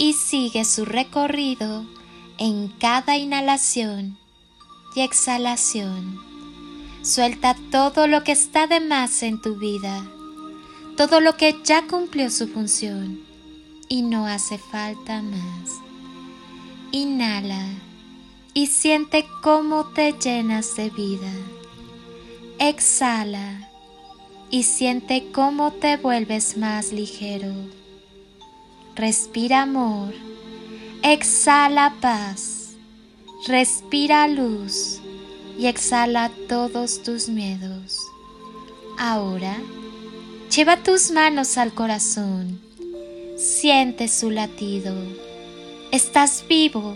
y sigue su recorrido en cada inhalación y exhalación. Suelta todo lo que está de más en tu vida, todo lo que ya cumplió su función y no hace falta más. Inhala y siente cómo te llenas de vida. Exhala y siente cómo te vuelves más ligero. Respira amor, exhala paz, respira luz y exhala todos tus miedos. Ahora, lleva tus manos al corazón, siente su latido. Estás vivo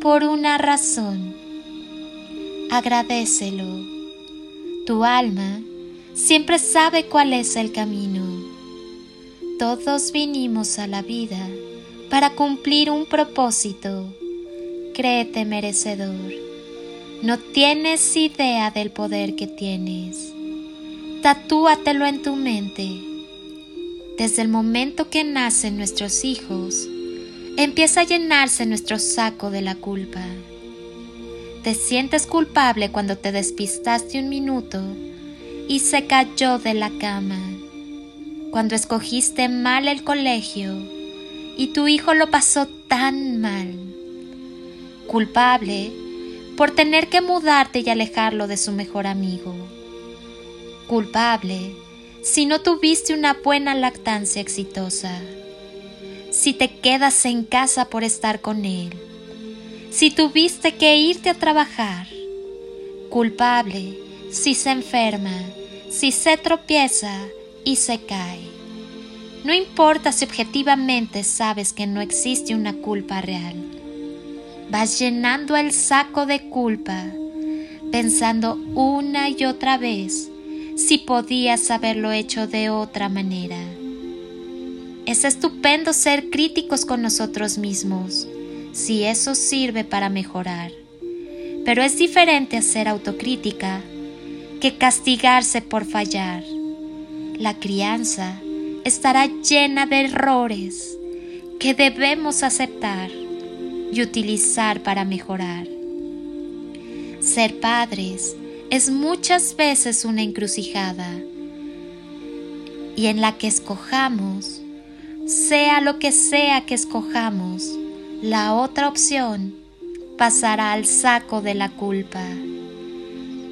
por una razón. Agradecelo. Tu alma siempre sabe cuál es el camino. Todos vinimos a la vida para cumplir un propósito. Créete merecedor. No tienes idea del poder que tienes. Tatúatelo en tu mente. Desde el momento que nacen nuestros hijos, empieza a llenarse nuestro saco de la culpa. Te sientes culpable cuando te despistaste un minuto y se cayó de la cama. Cuando escogiste mal el colegio y tu hijo lo pasó tan mal. Culpable por tener que mudarte y alejarlo de su mejor amigo. Culpable si no tuviste una buena lactancia exitosa. Si te quedas en casa por estar con él. Si tuviste que irte a trabajar. Culpable si se enferma si se tropieza y se cae. No importa si objetivamente sabes que no existe una culpa real. Vas llenando el saco de culpa, pensando una y otra vez si podías haberlo hecho de otra manera. Es estupendo ser críticos con nosotros mismos, si eso sirve para mejorar. Pero es diferente hacer autocrítica que castigarse por fallar. La crianza estará llena de errores que debemos aceptar y utilizar para mejorar. Ser padres es muchas veces una encrucijada y en la que escojamos, sea lo que sea que escojamos, la otra opción pasará al saco de la culpa.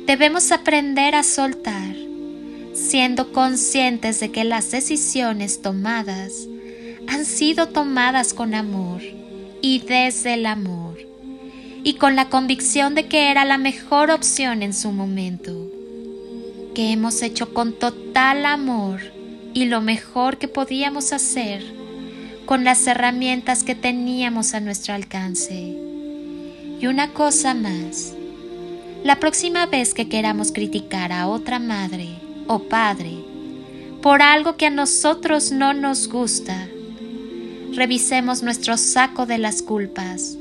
Debemos aprender a soltar, siendo conscientes de que las decisiones tomadas han sido tomadas con amor y desde el amor, y con la convicción de que era la mejor opción en su momento, que hemos hecho con total amor y lo mejor que podíamos hacer con las herramientas que teníamos a nuestro alcance. Y una cosa más, la próxima vez que queramos criticar a otra madre o padre por algo que a nosotros no nos gusta, revisemos nuestro saco de las culpas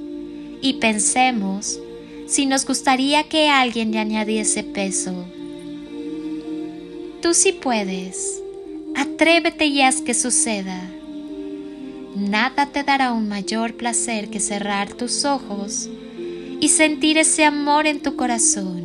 y pensemos si nos gustaría que alguien le añadiese peso. Tú sí puedes. Atrévete y haz que suceda. Nada te dará un mayor placer que cerrar tus ojos y sentir ese amor en tu corazón,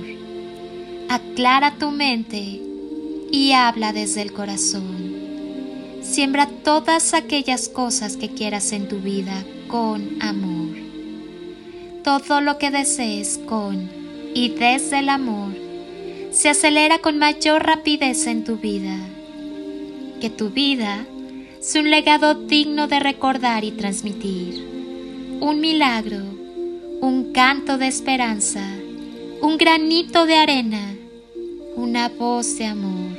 Aclara tu mente y habla desde el corazón. Siembra todas aquellas cosas que quieras en tu vida con amor. todo lo que desees con y desde el amor se acelera con mayor rapidez en tu vida. Que tu vida sea un legado digno de recordar y transmitir. Un milagro, un canto de esperanza, un granito de arena, una voz de amor.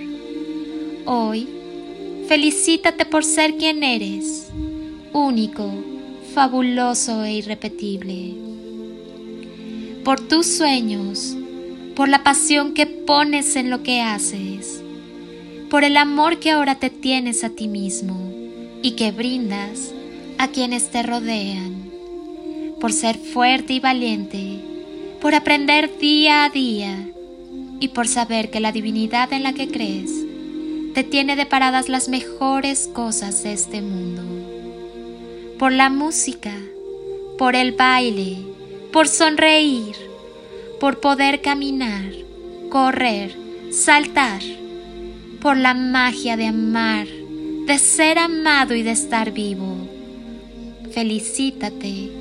Hoy, felicítate por ser quien eres, único, fabuloso e irrepetible. Por tus sueños, por la pasión que pones en lo que haces, por el amor que ahora te tienes a ti mismo y que brindas a quienes te rodean, por ser fuerte y valiente, por aprender día a día y por saber que la divinidad en la que crees te tiene deparadas las mejores cosas de este mundo, por la música, por el baile, por sonreír, por poder caminar, correr, saltar, por la magia de amar, de ser amado y de estar vivo. Felicítate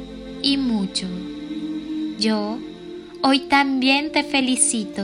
y mucho. Yo hoy también te felicito.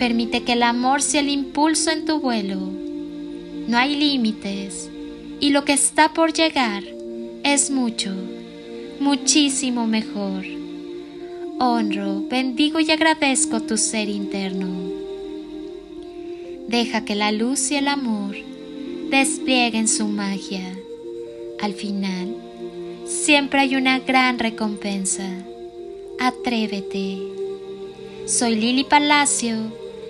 Permite que el amor sea el impulso en tu vuelo. No hay límites, y lo que está por llegar es mucho, muchísimo mejor honro, bendigo y agradezco tu ser interno. Deja que la luz y el amor desplieguen su magia. Al final, siempre hay una gran recompensa. Atrévete. Soy Lili Palacio